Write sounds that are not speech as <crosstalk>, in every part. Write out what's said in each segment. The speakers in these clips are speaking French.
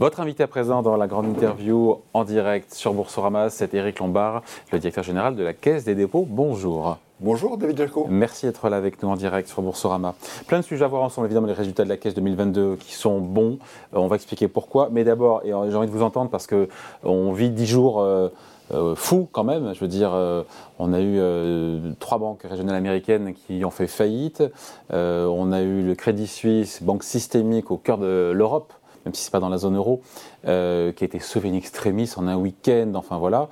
Votre invité à présent dans la grande interview en direct sur Boursorama, c'est Éric Lombard, le directeur général de la Caisse des dépôts. Bonjour. Bonjour David Jalco. Merci d'être là avec nous en direct sur Boursorama. Plein de sujets à voir ensemble, évidemment les résultats de la caisse 2022 qui sont bons. Euh, on va expliquer pourquoi. Mais d'abord, et j'ai envie de vous entendre parce qu'on vit dix jours euh, euh, fous quand même. Je veux dire, on a eu trois banques régionales américaines qui ont fait faillite. on a eu le Crédit Suisse, banque systémique au cœur de l'Europe même si ce n'est pas dans la zone euro, qui a été sauvé in extremis en un week-end, enfin voilà.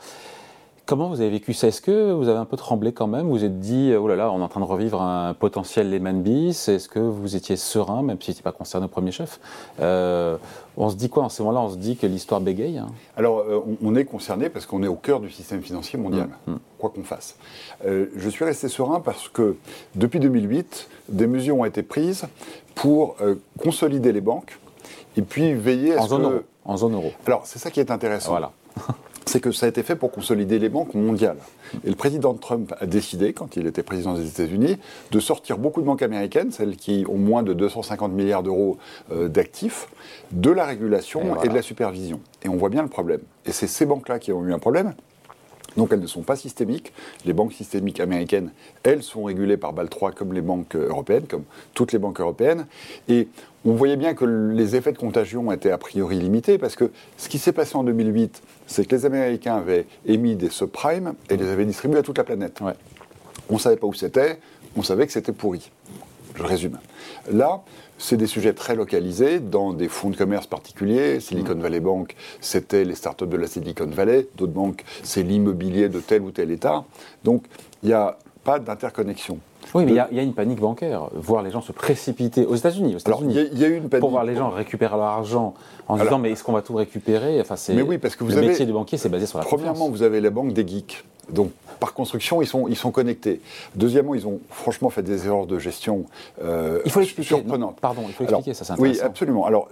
Comment vous avez vécu ça? Est-ce que vous avez un peu tremblé quand même? Vous vous êtes dit, oh là là, on est en train de revivre un potentiel Lehman Bis Est-ce que vous étiez serein, même si ce n'était pas concerné au premier chef? Euh, On se dit quoi en ce moment-là? On se dit que l'histoire bégaye hein? Alors, euh, on, est concerné parce qu'on est au cœur du système financier mondial, mm, mm. quoi qu'on fasse. Euh, je suis resté serein parce que depuis 2008, des mesures ont été prises pour consolider les banques et puis veiller à en zone Euro. En zone euro. Alors, c'est ça qui est intéressant. Voilà. <laughs> c'est que ça a été fait pour consolider les banques mondiales. Et le président Trump a décidé, quand il était président des États-Unis, de sortir beaucoup de banques américaines, celles qui ont moins de 250 milliards d'euros euh, d'actifs, de la régulation et, et de la supervision. Et on voit bien le problème. Et c'est ces banques-là qui ont eu un problème. Donc elles ne sont pas systémiques. Les banques systémiques américaines, elles sont régulées par BAL 3 comme les banques européennes, comme toutes les banques européennes. Et on voyait bien que les effets de contagion étaient a priori limités parce que ce qui s'est passé en 2008, c'est que les Américains avaient émis des subprimes et les avaient distribués à toute la planète. On ne savait pas où c'était, on savait que c'était pourri. Je résume. Là, c'est des sujets très localisés dans des fonds de commerce particuliers. Silicon mm. Valley Bank, c'était les startups de la Silicon Valley. D'autres banques, c'est l'immobilier de tel ou tel État. Donc, il n'y a pas d'interconnexion. Oui, mais il y, a une panique bancaire. Voir les gens se précipiter aux États-Unis. il y, a eu une panique. Pour voir les gens récupérer leur argent en disant mais est-ce qu'on va tout récupérer? Enfin, mais oui, parce que vous le métier du banquier, c'est basé sur la Premièrement, vous avez la banque des geeks. Donc, par construction, ils sont, ils sont connectés. Deuxièmement, ils ont franchement fait des erreurs de gestion euh, il faut surprenantes. Pardon, il faut expliquer, ça c'est intéressant. Oui, absolument. Alors,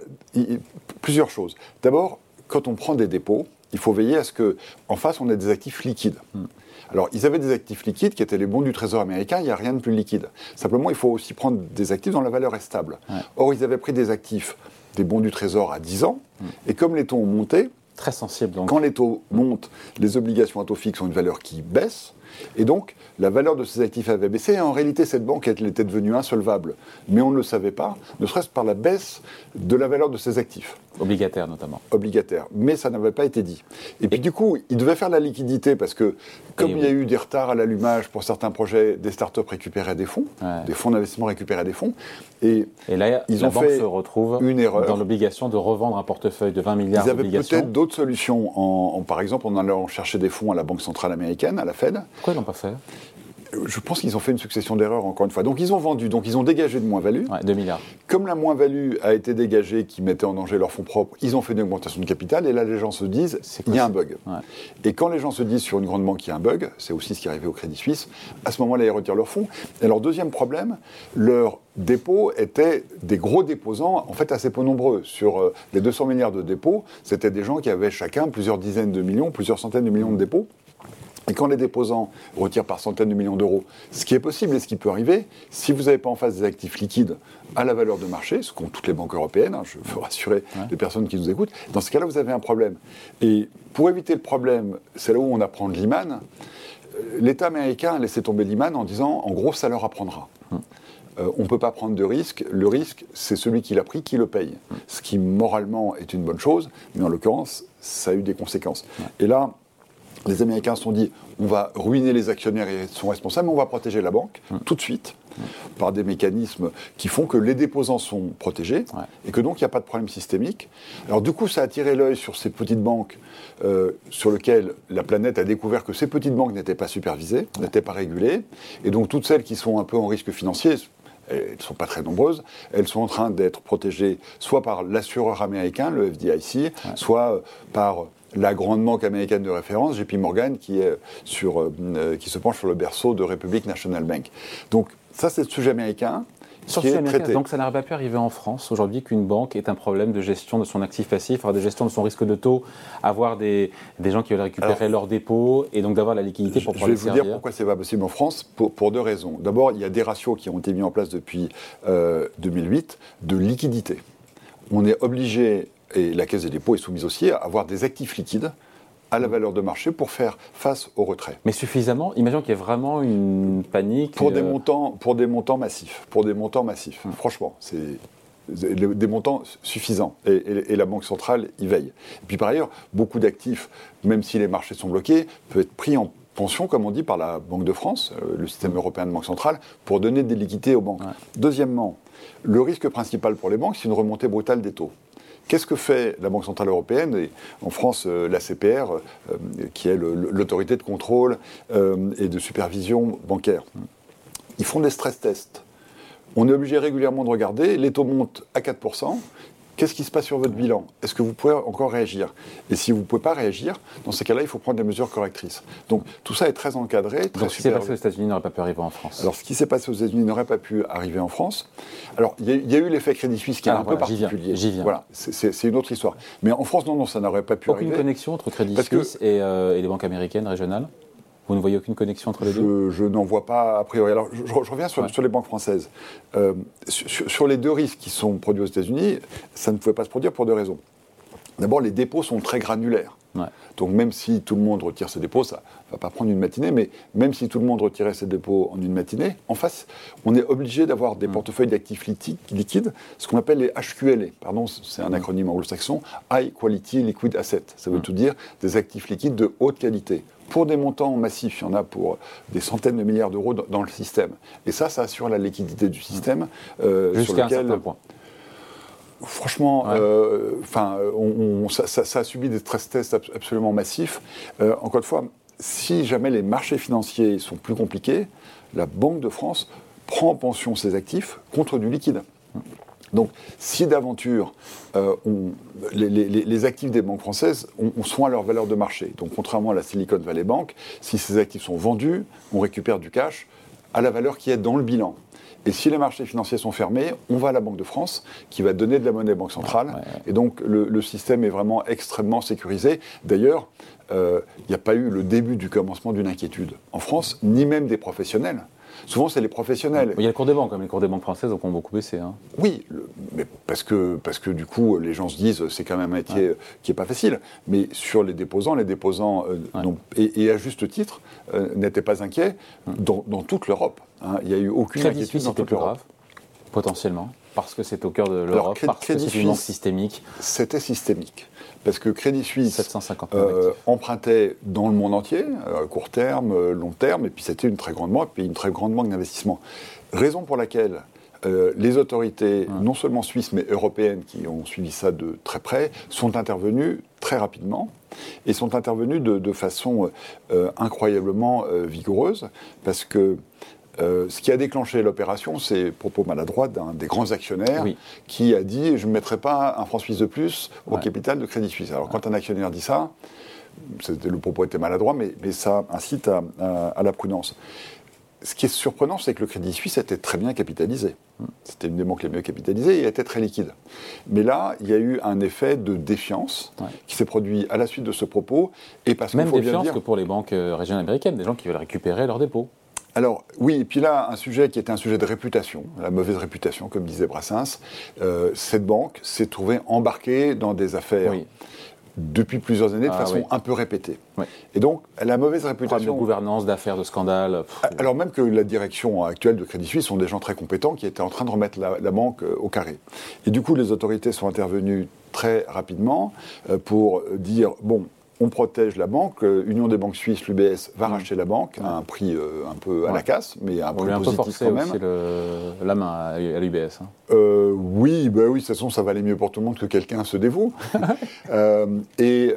plusieurs choses. D'abord, quand on prend des dépôts, il faut veiller à ce qu'en face, on ait des actifs liquides. Hmm. Alors, ils avaient des actifs liquides qui étaient les bons du Trésor américain, il n'y a rien de plus liquide. Simplement, il faut aussi prendre des actifs dont la valeur est stable. Or, ils avaient pris des actifs, des bons du Trésor à 10 ans, hmm. et comme les taux ont monté, Très sensible. Donc. Quand les taux montent, les obligations à taux fixe ont une valeur qui baisse. Et donc, la valeur de ces actifs avait baissé. Et en réalité, cette banque elle était devenue insolvable. Mais on ne le savait pas, ne serait-ce par la baisse de la valeur de ses actifs. Obligataires notamment. Obligataires. Mais ça n'avait pas été dit. Et puis du coup, il devait faire la liquidité parce que, comme il y a eu des retards à l'allumage pour certains projets, des startups récupéraient des fonds, des fonds d'investissement récupéraient des fonds. Et, là, ils la ont banque fait se retrouve une erreur. dans l'obligation de revendre un portefeuille de 20 milliards d'obligations. Ils avaient peut-être d'autres solutions. En, par exemple, en allant chercher des fonds à la Banque Centrale Américaine, à la Fed. Pourquoi ils n'ont pas fait? Je pense qu'ils ont fait une succession d'erreurs, encore une fois. Donc ils ont vendu, donc ils ont dégagé de moins-value. Ouais, 2 milliards. Comme la moins-value a été dégagée, qui mettait en danger leurs fonds propres, ils ont fait une augmentation de capital, et là les gens se disent, il y a un bug. Et quand les gens se disent sur une grande banque qu'il y a un bug, c'est aussi ce qui est arrivé au Crédit Suisse, à ce moment-là ils retirent leurs fonds. Et leur deuxième problème, leurs dépôts étaient des gros déposants, en fait assez peu nombreux. Sur euh, les 200 milliards de dépôts, c'était des gens qui avaient chacun plusieurs dizaines de millions, plusieurs centaines de millions de dépôts. Et quand les déposants retirent par centaines de millions d'euros, ce qui est possible et ce qui peut arriver, si vous n'avez pas en face des actifs liquides à la valeur de marché, ce qu'ont toutes les banques européennes, hein, je veux <laughs> rassurer les personnes qui nous écoutent, dans ce cas-là, vous avez un problème. Et pour éviter le problème, c'est là où on apprend de Lehman, euh, l'État américain a laissé tomber Lehman en disant, en gros, ça leur apprendra. Hum. Euh, on ne peut pas prendre de risque. Le risque, c'est celui qui l'a pris qui le paye. Hum. Ce qui, moralement, est une bonne chose, mais en l'occurrence, ça a eu des conséquences. Et là, les Américains se sont dit on va ruiner les actionnaires et sont responsables, mais on va protéger la banque tout de suite par des mécanismes qui font que les déposants sont protégés et que donc il n'y a pas de problème systémique. Alors du coup, ça a attiré l'œil sur ces petites banques euh, sur lesquelles la planète a découvert que ces petites banques n'étaient pas supervisées, n'étaient pas régulées, et donc toutes celles qui sont un peu en risque financier, elles ne sont pas très nombreuses, elles sont en train d'être protégées soit par l'assureur américain, le FDIC, soit euh, par la grande banque américaine de référence, JP Morgan, qui, est sur, euh, euh, qui se penche sur le berceau de Republic National Bank. Donc ça, c'est le sujet américain. Qui est traité. Donc ça n'aurait pas pu arriver en France aujourd'hui qu'une banque ait un problème de gestion de son actif passif, avoir de gestion de son risque de taux, avoir des, des gens qui veulent récupérer leurs dépôts et donc d'avoir la liquidité pour pouvoir. Je vais vous dire pourquoi c'est pas possible en France pour, pour deux raisons. D'abord, il y a des ratios qui ont été mis en place depuis 2008 euh, de liquidité. On est obligé et la Caisse des dépôts est soumise aussi, à avoir des actifs liquides à la valeur de marché pour faire face au retrait. Mais suffisamment Imaginons qu'il y ait vraiment une panique. Pour, des, euh, montants, pour des montants massifs. Pour des montants massifs. Hum. Franchement, c'est des montants suffisants. Et, la Banque centrale y veille. Et puis par ailleurs, beaucoup d'actifs, même si les marchés sont bloqués, peuvent être pris en pension, comme on dit, par la Banque de France, euh, le système européen de banque centrale, pour donner des liquidités aux banques. Deuxièmement, le risque principal pour les banques, c'est une remontée brutale des taux. Qu'est-ce que fait la Banque Centrale Européenne et en France euh, la CPR, euh, qui est l'autorité de contrôle et de supervision bancaire? Ils font des stress tests. On est obligé régulièrement de regarder, les taux montent à 4%, Qu'est-ce qui se passe sur votre bilan? Est-ce que vous pouvez encore réagir? Et si vous ne pouvez pas réagir, dans ces cas-là, il faut prendre des mesures correctrices. Donc tout ça est très encadré. Très Donc ce qui s'est passé aux États-Unis n'aurait pas pu arriver en France Alors ce qui s'est passé aux États-Unis n'aurait pas pu arriver en France. Alors il y, a eu l'effet Crédit Suisse qui est un peu particulier. J'y viens. Voilà, c'est une autre histoire. Mais en France, non, non, ça n'aurait pas pu arriver. Aucune connexion entre Crédit Suisse euh, et les banques américaines régionales? Vous ne voyez aucune connexion entre les deux Je, n'en vois pas a priori. Alors, je, reviens sur, les banques françaises. Euh, sur, les deux risques qui sont produits aux États-Unis, ça ne pouvait pas se produire pour deux raisons. D'abord, les dépôts sont très granulaires. Donc même si tout le monde retire ses dépôts, ça ne va pas prendre une matinée, mais même si tout le monde retirait ses dépôts en une matinée, en face, on est obligé d'avoir des mm. portefeuilles d'actifs liquides, ce qu'on appelle les HQLA. Pardon, c'est un mm. acronyme anglo-saxon, High Quality Liquid Asset. Ça veut mm. tout dire des actifs liquides de haute qualité pour des montants massifs, il y en a pour des centaines de milliards d'euros dans, le système. Et ça, ça assure la liquidité du système. Euh, Jusqu'à un certain point. Franchement, euh, ça, a subi des stress tests absolument massifs. Euh, encore une fois, si jamais les marchés financiers sont plus compliqués, la Banque de France prend en pension ses actifs contre du liquide. Donc, si d'aventure euh, les, actifs des banques françaises ont, soin à leur valeur de marché, donc contrairement à la Silicon Valley Bank, si ces actifs sont vendus, on récupère du cash à la valeur qui est dans le bilan. Et si les marchés financiers sont fermés, on va à la Banque de France qui va donner de la monnaie Banque centrale. Et donc le, système est vraiment extrêmement sécurisé. D'ailleurs, euh, il n'y a pas eu le début du commencement d'une inquiétude en France, ni même des professionnels. Souvent, c'est les professionnels. Il y a le cours des banques, comme les cours des banques françaises ont beaucoup baissé. Hein. Oui, mais parce que, parce que du coup, les gens se disent c'est quand même un métier qui n'est pas facile. Mais sur les déposants, les déposants, euh, et, à juste titre, euh, n'étaient pas inquiets dans, toute l'Europe. Hein. Il n'y a eu aucune inquiétude dans toute l'Europe. Potentiellement parce que c'est au cœur de l'Europe, parce que c'est une systémique. C'était systémique parce que Crédit Suisse euh, empruntait dans le monde entier, euh, court terme, euh, long terme, et puis c'était une très grande banque, puis une très grande banque d'investissement. Raison pour laquelle les autorités, non seulement suisses, mais européennes, qui ont suivi ça de très près, sont intervenues très rapidement et sont intervenues de, de façon incroyablement vigoureuse, parce que euh, ce qui a déclenché l'opération, c'est propos maladroit d'un des grands actionnaires qui a dit je ne mettrai pas un franc suisse de plus au capital de Crédit Suisse. Alors quand un actionnaire dit ça, le propos était maladroit, mais, ça incite à, la prudence. Ce qui est surprenant, c'est que le Crédit Suisse était très bien capitalisé. C'était une des banques les mieux capitalisées et était très liquide. Mais là, il y a eu un effet de défiance qui s'est produit à la suite de ce propos. Et parce Même défiance que pour les banques euh, régionales américaines, des gens qui veulent récupérer leurs dépôts. Alors oui, et puis là, un sujet qui était un sujet de réputation, la mauvaise réputation, comme disait Brassens. Euh, cette banque s'est trouvée embarquée dans des affaires depuis plusieurs années de ah façon un peu répétée. Et donc, la mauvaise réputation. de gouvernance, d'affaires, de scandales. Alors même que la direction actuelle de Crédit Suisse sont des gens très compétents qui étaient en train de remettre la, banque euh, au carré. Et du coup, les autorités sont intervenues très rapidement euh, pour dire bon, on protège la banque. Euh, Union des banques suisses, l'UBS, va racheter la banque à un prix euh, un peu à la casse, mais un prix positif quand même. la main à, l'UBS. Hein. Euh, oui, bah oui, de toute façon, ça valait mieux pour tout le monde que quelqu'un se dévoue. <laughs> et,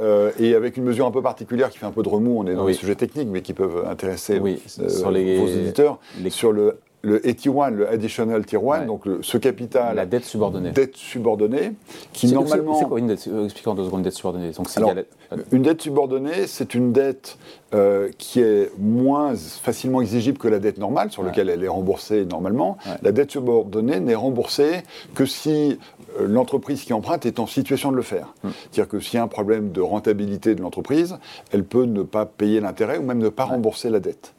avec une mesure un peu particulière qui fait un peu de remous, on est dans des sujets techniques, mais qui peuvent intéresser sur les, vos éditeurs, sur le le AT1, le Additional Tier 1, donc ce capital. La dette subordonnée. Dette subordonnée, qui normalement. C'est quoi une dette Expliquons deux secondes, dette subordonnée. Donc, une dette subordonnée, c'est une dette euh, qui est moins facilement exigible que la dette normale, sur laquelle elle est remboursée normalement. La dette subordonnée n'est remboursée que si euh, l'entreprise qui emprunte est en situation de le faire. Hmm. C'est-à-dire que s'il y a un problème de rentabilité de l'entreprise, elle peut ne pas payer l'intérêt ou même ne pas rembourser la dette.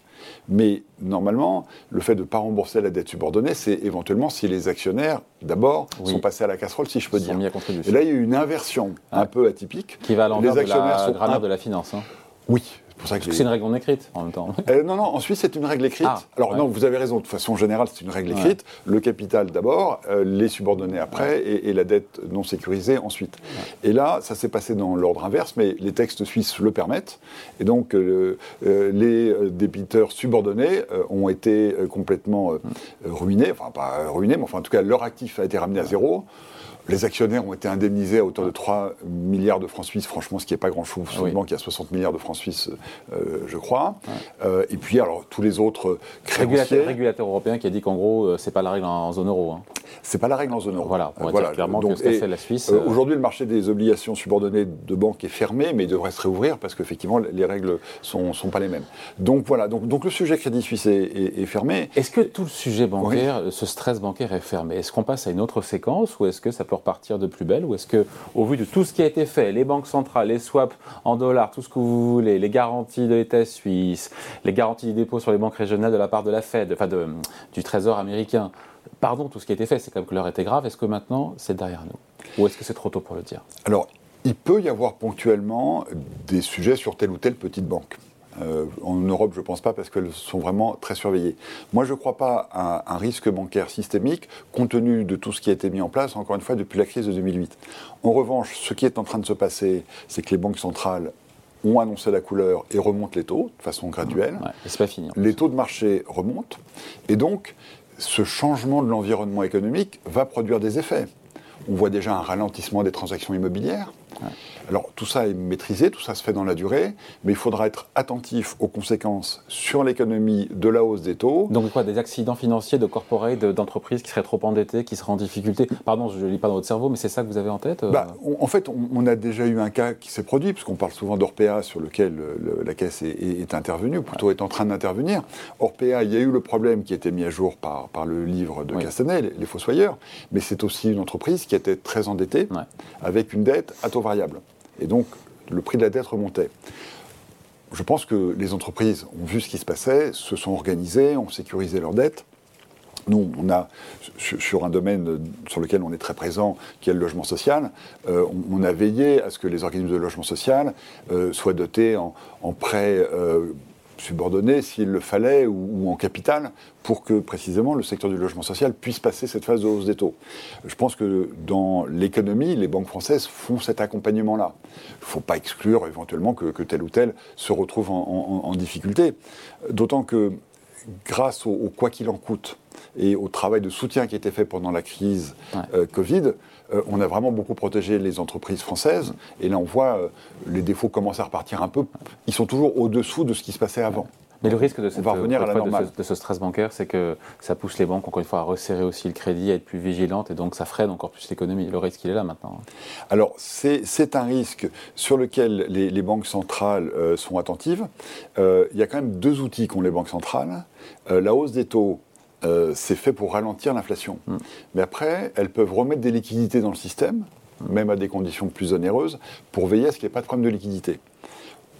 Mais normalement, le fait de ne pas rembourser la dette subordonnée, c'est éventuellement si les actionnaires, d'abord, sont passés à la casserole, si je peux dire. Et là, il y a eu une inversion un peu atypique. Qui va à l'envers de la grammaire de la finance. Hein. Oui, c'est une règle non écrite en même temps. Euh, non, non, en Suisse, c'est une règle écrite. Ah, Alors, non, vous avez raison, de façon générale, c'est une règle écrite. Le capital d'abord, euh, les subordonnés après, et, la dette non sécurisée ensuite. Et là, ça s'est passé dans l'ordre inverse, mais les textes suisses le permettent. Et donc, euh, les débiteurs subordonnés ont été complètement ruinés, enfin, pas ruinés, mais enfin, en tout cas, leur actif a été ramené à zéro. Les actionnaires ont été indemnisés à hauteur de 3 milliards de francs suisses, franchement, ce qui n'est pas grand-chose. Oui. Il y a 60 milliards de francs suisses, euh, je crois. Euh, et puis, alors, tous les autres créanciers... Régulateur, européen qui a dit qu'en gros, euh, ce n'est pas la règle en, zone euro. Hein. C'est pas la règle en zone euro. Voilà, on voilà. clairement Donc, que ce la Suisse. Aujourd'hui, le marché des obligations subordonnées de banque est fermé, mais il devrait se réouvrir parce qu'effectivement, les règles ne sont, pas les mêmes. Donc voilà, donc, donc le sujet Crédit Suisse est, fermé. Est-ce que tout le sujet bancaire, ce stress bancaire est fermé? Est-ce qu'on passe à une autre séquence ou est-ce que ça peut repartir de plus belle Ou est-ce que, au vu de tout ce qui a été fait, les banques centrales, les swaps en dollars, tout ce que vous voulez, les garanties de l'État suisse, les garanties de dépôt sur les banques régionales de la part de la Fed, enfin du Trésor américain, pardon, tout ce qui a été fait, c'est même que l'heure était grave. Est-ce que maintenant, c'est derrière nous? Ou est-ce que c'est trop tôt pour le dire? Alors, il peut y avoir ponctuellement des sujets sur telle ou telle petite banque. Euh, en Europe, je ne pense pas parce qu'elles sont vraiment très surveillées. Moi, je ne crois pas à un risque bancaire systémique compte tenu de tout ce qui a été mis en place, encore une fois, depuis la crise de 2008. En revanche, ce qui est en train de se passer, c'est que les banques centrales ont annoncé la couleur et remontent les taux de façon graduelle. c'est pas fini. Les taux de marché remontent. Et donc, ce changement de l'environnement économique va produire des effets. On voit déjà un ralentissement des transactions immobilières. Alors tout ça est maîtrisé, tout ça se fait dans la durée, mais il faudra être attentif aux conséquences sur l'économie de la hausse des taux. Donc quoi, des accidents financiers de corporate, d'entreprises qui seraient trop endettées, qui seraient en difficulté? Pardon, je ne lis pas dans votre cerveau, mais c'est ça que vous avez en tête euh? Bah, En fait, on, a déjà eu un cas qui s'est produit, puisqu'on parle souvent d'Orpea sur lequel la Caisse est, intervenue, plutôt est en train d'intervenir. Orpea, il y a eu le problème qui a été mis à jour par, par le livre de Castanet, les, Fossoyeurs, mais c'est aussi une entreprise qui était très endettée, avec une dette à taux variable. Et donc, le prix de la dette remontait. Je pense que les entreprises ont vu ce qui se passait, se sont organisées, ont sécurisé leurs dettes. Nous, on a, sur un domaine sur lequel on est très présent, qui est le logement social, euh, on, a veillé à ce que les organismes de logement social euh, soient dotés en, prêts euh, subordonnés, s'il le fallait, ou, en capital, pour que précisément le secteur du logement social puisse passer cette phase de hausse des taux. Je pense que dans l'économie, les banques françaises font cet accompagnement-là. Il ne faut pas exclure éventuellement que, tel ou tel se retrouve en, difficulté. D'autant que grâce au quoi qu'il en coûte, et au travail de soutien qui a été fait pendant la crise euh, Covid, euh, on a vraiment beaucoup protégé les entreprises françaises. Et là, on voit euh, les défauts commencent à repartir un peu. Ils sont toujours au-dessous de ce qui se passait avant. Mais le risque de, cette, va revenir à la de, ce, de, ce, stress bancaire, c'est que ça pousse les banques, encore une fois, à resserrer aussi le crédit, à être plus vigilantes, et donc ça freine encore plus l'économie. Le risque, il est là maintenant. Alors, c'est un risque sur lequel les, banques centrales sont attentives. il y a quand même deux outils qu'ont les banques centrales. la hausse des taux euh, c'est fait pour ralentir l'inflation. Mm. Mais après, elles peuvent remettre des liquidités dans le système, mm. même à des conditions plus onéreuses, pour veiller à ce qu'il n'y ait pas de problème de liquidité.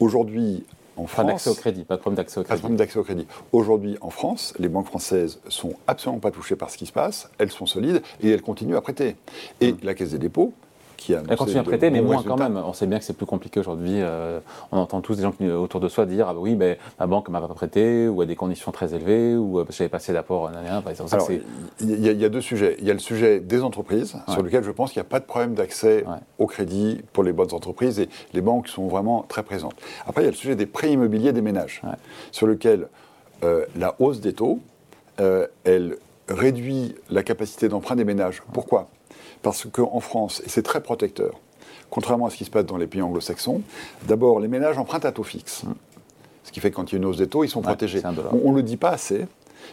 Aujourd'hui, en France. Pas d'accès au crédit, pas de problème d'accès au crédit. Pas de problème d'accès au crédit. Aujourd'hui, en France, les banques françaises sont absolument pas touchées par ce qui se passe, elles sont solides et elles continuent à prêter. Et mm. la Caisse des dépôts, elle continue à prêter, mais moins quand même. On sait bien que c'est plus compliqué aujourd'hui. Euh, on entend tous des gens autour de soi dire ah bah oui, mais ma banque m'a pas prêté, ou à des conditions très élevées, ou euh, j'avais passé d'apport. Il y, a deux sujets. Il y a le sujet des entreprises, sur lequel je pense qu'il n'y a pas de problème d'accès au crédit pour les bonnes entreprises, et les banques sont vraiment très présentes. Après, il y a le sujet des prêts immobiliers des ménages, sur lequel euh, la hausse des taux, elle réduit la capacité d'emprunt des ménages. Pourquoi? Parce qu'en France, et c'est très protecteur, contrairement à ce qui se passe dans les pays anglo-saxons, d'abord, les ménages empruntent à taux fixe. Mm. Ce qui fait que quand il y a une hausse des taux, ils sont protégés. On ne le dit pas assez,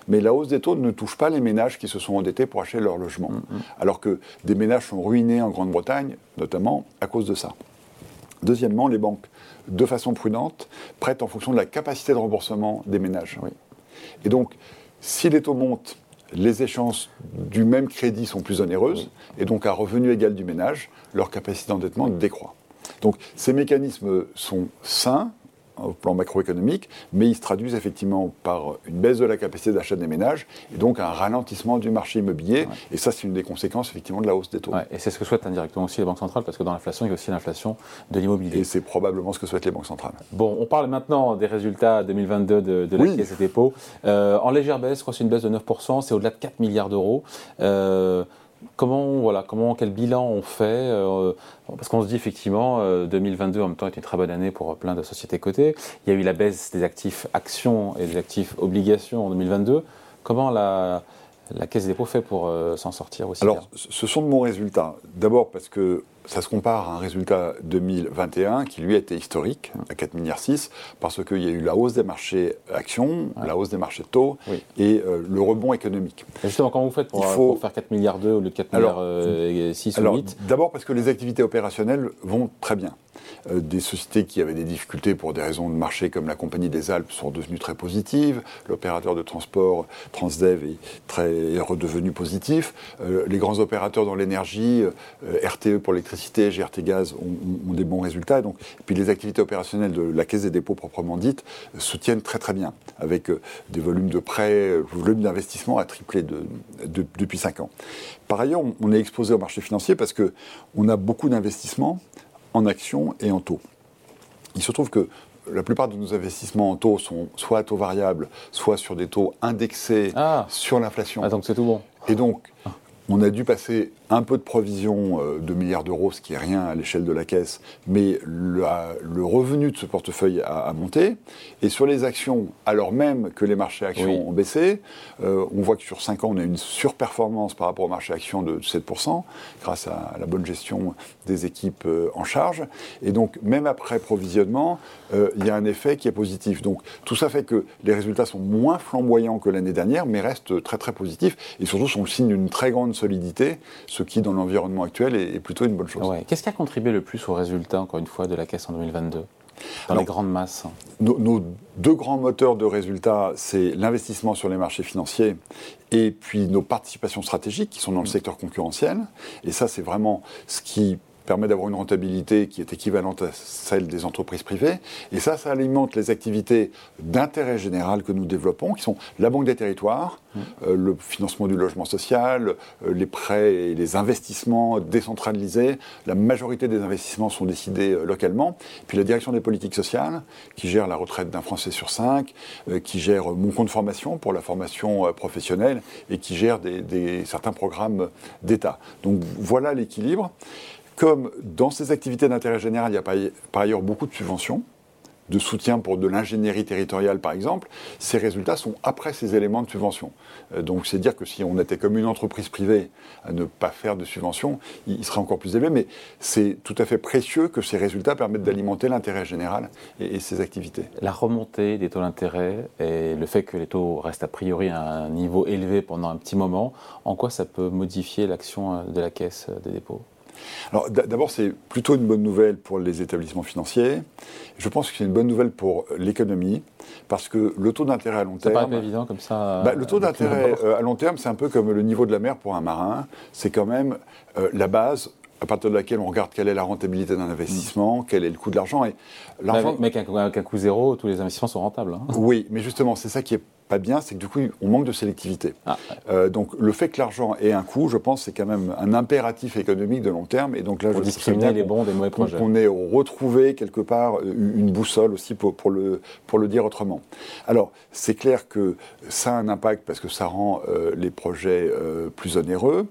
mais la hausse des taux ne touche pas les ménages qui se sont endettés pour acheter leur logement. Mm, mm. Alors que des ménages sont ruinés en Grande-Bretagne, notamment à cause de ça. Deuxièmement, les banques, de façon prudente, prêtent en fonction de la capacité de remboursement des ménages. Et donc, si les taux montent les échéances du même crédit sont plus onéreuses, et donc à revenu égal du ménage, leur capacité d'endettement décroît. Donc ces mécanismes sont sains, au plan macroéconomique, mais ils se traduisent effectivement par une baisse de la capacité d'achat des ménages et donc un ralentissement du marché immobilier. Et ça, c'est une des conséquences effectivement de la hausse des taux. et c'est ce que souhaitent indirectement aussi les banques centrales, parce que dans l'inflation, il y a aussi l'inflation de l'immobilier. Et c'est probablement ce que souhaitent les banques centrales. Bon, on parle maintenant des résultats 2022 de, la Caisse des dépôts. Euh, en légère baisse, je crois que c'est une baisse de 9%, c'est au-delà de 4 milliards d'euros. Euh, Comment, voilà, comment, quel bilan on fait euh, Parce qu'on se dit effectivement, 2022 euh, en même temps est une très bonne année pour plein de sociétés cotées. Il y a eu la baisse des actifs actions et des actifs obligations en 2022. Comment la, la Caisse des dépôts fait pour euh, s'en sortir aussi Alors, ce sont de bons résultats. D'abord parce que ça se compare à un résultat 2021 qui lui a été historique, à 4,6 milliards, parce qu'il y a eu la hausse des marchés actions, la hausse des marchés taux et euh, le rebond économique. justement, comment vous faites pour, euh, faire 4 milliards 2 au lieu de 4 milliards 6 ou 8 D'abord parce que les activités opérationnelles vont très bien. Euh, des sociétés qui avaient des difficultés pour des raisons de marché comme la Compagnie des Alpes sont devenues très positives. L'opérateur de transport Transdev est, très, redevenu positif. Euh, les grands opérateurs dans l'énergie, euh, RTE pour l'électricité, GRT Gaz ont, des bons résultats. Donc, et puis les activités opérationnelles de la Caisse des dépôts proprement dite se tiennent très très bien avec des volumes de prêts, le volume d'investissement a triplé depuis 5 ans. Par ailleurs, on est exposé au marché financier parce qu'on a beaucoup d'investissements en actions et en taux. Il se trouve que la plupart de nos investissements en taux sont soit à taux variable, soit sur des taux indexés ah. sur l'inflation. Ah, donc c'est tout bon. Et donc, on a dû passer un peu de provision euh, de milliards d'euros, ce qui est rien à l'échelle de la caisse, mais le, revenu de ce portefeuille a, monté. Et sur les actions, alors même que les marchés actions ont baissé, euh, on voit que sur 5 ans, on a une surperformance par rapport au marché actions de 7%, grâce à la bonne gestion des équipes euh, en charge. Et donc, même après provisionnement, il y a un effet qui est positif. Donc, tout ça fait que les résultats sont moins flamboyants que l'année dernière, mais restent très très positifs, et surtout sont le signe d'une très grande solidité ce qui, dans l'environnement actuel, est, plutôt une bonne chose. Qu'est-ce qui a contribué le plus au résultat, encore une fois, de la Caisse en 2022 dans les grandes masses nos, deux grands moteurs de résultats, c'est l'investissement sur les marchés financiers et puis nos participations stratégiques qui sont dans le mm. secteur concurrentiel. Et ça, c'est vraiment ce qui permet d'avoir une rentabilité qui est équivalente à celle des entreprises privées. Et ça, ça alimente les activités d'intérêt général que nous développons, qui sont la Banque des territoires, mmh. euh, le financement du logement social, euh, les prêts et les investissements décentralisés. La majorité des investissements sont décidés euh, localement. Puis la direction des politiques sociales, qui gère la retraite d'un Français sur cinq, qui gère mon compte formation pour la formation professionnelle et qui gère des, certains programmes d'État. Donc voilà l'équilibre. Comme dans ces activités d'intérêt général, il y a par ailleurs beaucoup de subventions, de soutien pour de l'ingénierie territoriale par exemple, ces résultats sont après ces éléments de subvention. Euh, donc c'est dire que si on était comme une entreprise privée à ne pas faire de subvention, il serait encore plus élevé, mais c'est tout à fait précieux que ces résultats permettent d'alimenter l'intérêt général et, et, ces activités. La remontée des taux d'intérêt et le fait que les taux restent a priori à un niveau élevé pendant un petit moment, en quoi ça peut modifier l'action de la caisse des dépôts? Alors d'abord, c'est plutôt une bonne nouvelle pour les établissements financiers. Je pense que c'est une bonne nouvelle pour l'économie, parce que le taux d'intérêt à long terme... Ça pas évident comme ça. Bah, le taux d'intérêt euh, à long terme, c'est un peu comme le niveau de la mer pour un marin. C'est quand même euh, la base à partir de laquelle on regarde quelle est la rentabilité d'un investissement, quel est le coût de l'argent. Et l'argent... Mais, mais qu'un coût zéro, tous les investissements sont rentables. Hein. Oui, mais justement, c'est ça qui est pas bien, c'est que du coup, on manque de sélectivité. Ah. Euh, donc, le fait que l'argent ait un coût, je pense, c'est quand même un impératif économique de long terme. Et donc là, pour je discriminer les bons des mauvais projets. On est retrouvé quelque part une boussole aussi pour, pour, le, pour le dire autrement. Alors, c'est clair que ça a un impact parce que ça rend euh, les projets euh, plus onéreux.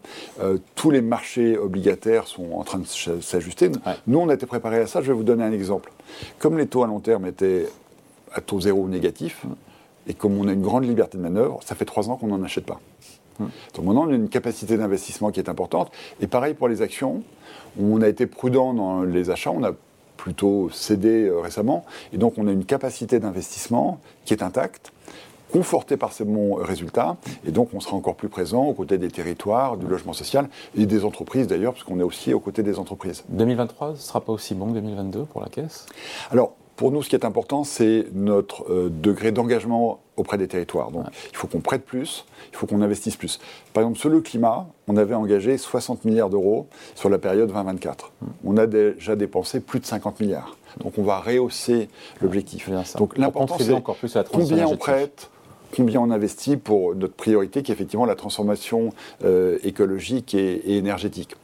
tous les marchés obligataires sont en train de s'ajuster. Nous, on a été préparés à ça. Je vais vous donner un exemple. Comme les taux à long terme étaient à taux zéro ou négatif, et comme on a une grande liberté de manœuvre, ça fait trois ans qu'on n'en achète pas. Hmm. Donc maintenant, on a une capacité d'investissement qui est importante. Et pareil pour les actions, on a été prudent dans les achats, on a plutôt cédé euh, récemment. Et donc, on a une capacité d'investissement qui est intacte confortée par ces bons résultats. Et donc, on sera encore plus présent aux côtés des territoires, du logement social et des entreprises d'ailleurs, parce qu'on est aussi aux côtés des entreprises. 2023 ne sera pas aussi bon que 2022 pour la Caisse? Alors, pour nous, ce qui est important, c'est notre euh, degré d'engagement auprès des territoires. Donc, il faut qu'on prête plus, il faut qu'on investisse plus. Par exemple, sur le climat, on avait engagé 60 milliards d'euros sur la période 2024. Hmm. On a déjà dépensé plus de 50 milliards. Donc, on va rehausser l'objectif. Donc, l'important, c'est combien on prête, combien on investit pour notre priorité, qui est effectivement la transformation euh, écologique et, énergétique.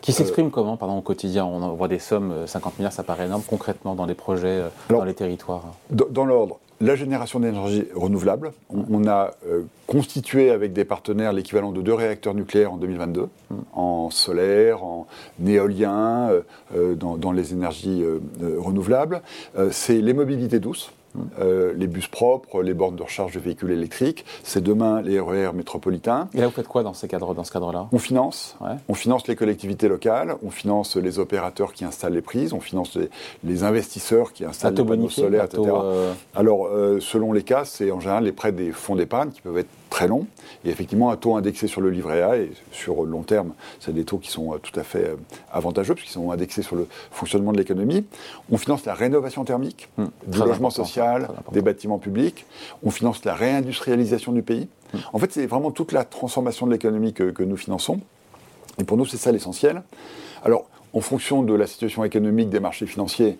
Qui s'exprime euh, comment, pardon, au quotidien? On voit des sommes, 50 milliards, ça paraît énorme, concrètement, dans les projets, dans les territoires dans l'ordre, la génération d'énergie renouvelable. On, a euh, constitué avec des partenaires l'équivalent de deux réacteurs nucléaires en 2022, mm. en solaire, en éolien, euh, euh, dans, les énergies renouvelables. C'est les mobilités douces. Euh, les bus propres, les bornes de recharge de véhicules électriques. C'est demain les RER métropolitains. Et là, vous faites quoi dans, ces cadres, dans ce cadre-là? On finance. On finance les collectivités locales, on finance les opérateurs qui installent les prises, on finance les, investisseurs qui installent les panneaux solaires, etc. Euh, Alors, euh, selon les cas, c'est en général les prêts des fonds d'épargne qui peuvent être très long. Et effectivement, un taux indexé sur le livret A, et sur le long terme, c'est des taux qui sont tout à fait avantageux, puisqu'ils sont indexés sur le fonctionnement de l'économie. On finance la rénovation thermique, mmh. du logement social, des bâtiments publics. On finance la réindustrialisation du pays. Mmh. En fait, c'est vraiment toute la transformation de l'économie que, que nous finançons. Et pour nous, c'est ça l'essentiel. Alors, en fonction de la situation économique des marchés financiers,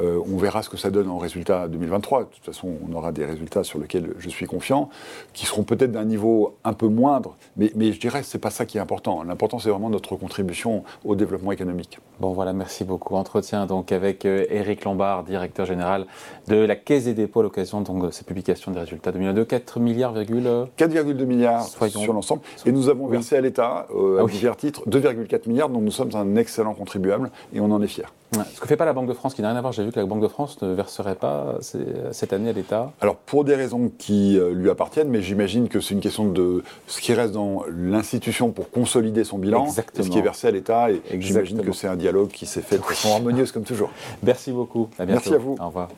euh, on verra ce que ça donne en résultat 2023. De toute façon, on aura des résultats sur lesquels je suis confiant, qui seront peut-être d'un niveau un peu moindre, mais, je dirais que ce n'est pas ça qui est important. L'important, c'est vraiment notre contribution au développement économique. Bon, voilà, merci beaucoup. Entretien donc avec Eric euh, Lombard, directeur général de la Caisse des dépôts à l'occasion de ces publications des résultats 2022. 4 milliards, 4,2 milliards sur l'ensemble. Et nous avons versé à l'État, euh, à ah divers titres, 2,4 milliards, donc nous sommes un excellent contribuable et on en est fiers. Ce que fait pas la Banque de France, qui n'a rien à voir, j'ai vu que la Banque de France ne verserait pas cette année à l'État. Alors pour des raisons qui euh, lui appartiennent, mais j'imagine que c'est une question de ce qui reste dans l'institution pour consolider son bilan, Exactement. ce qui est versé à l'État, et j'imagine que c'est un dialogue qui s'est fait de façon harmonieuse comme toujours. <laughs> Merci beaucoup. Merci à vous. Au revoir.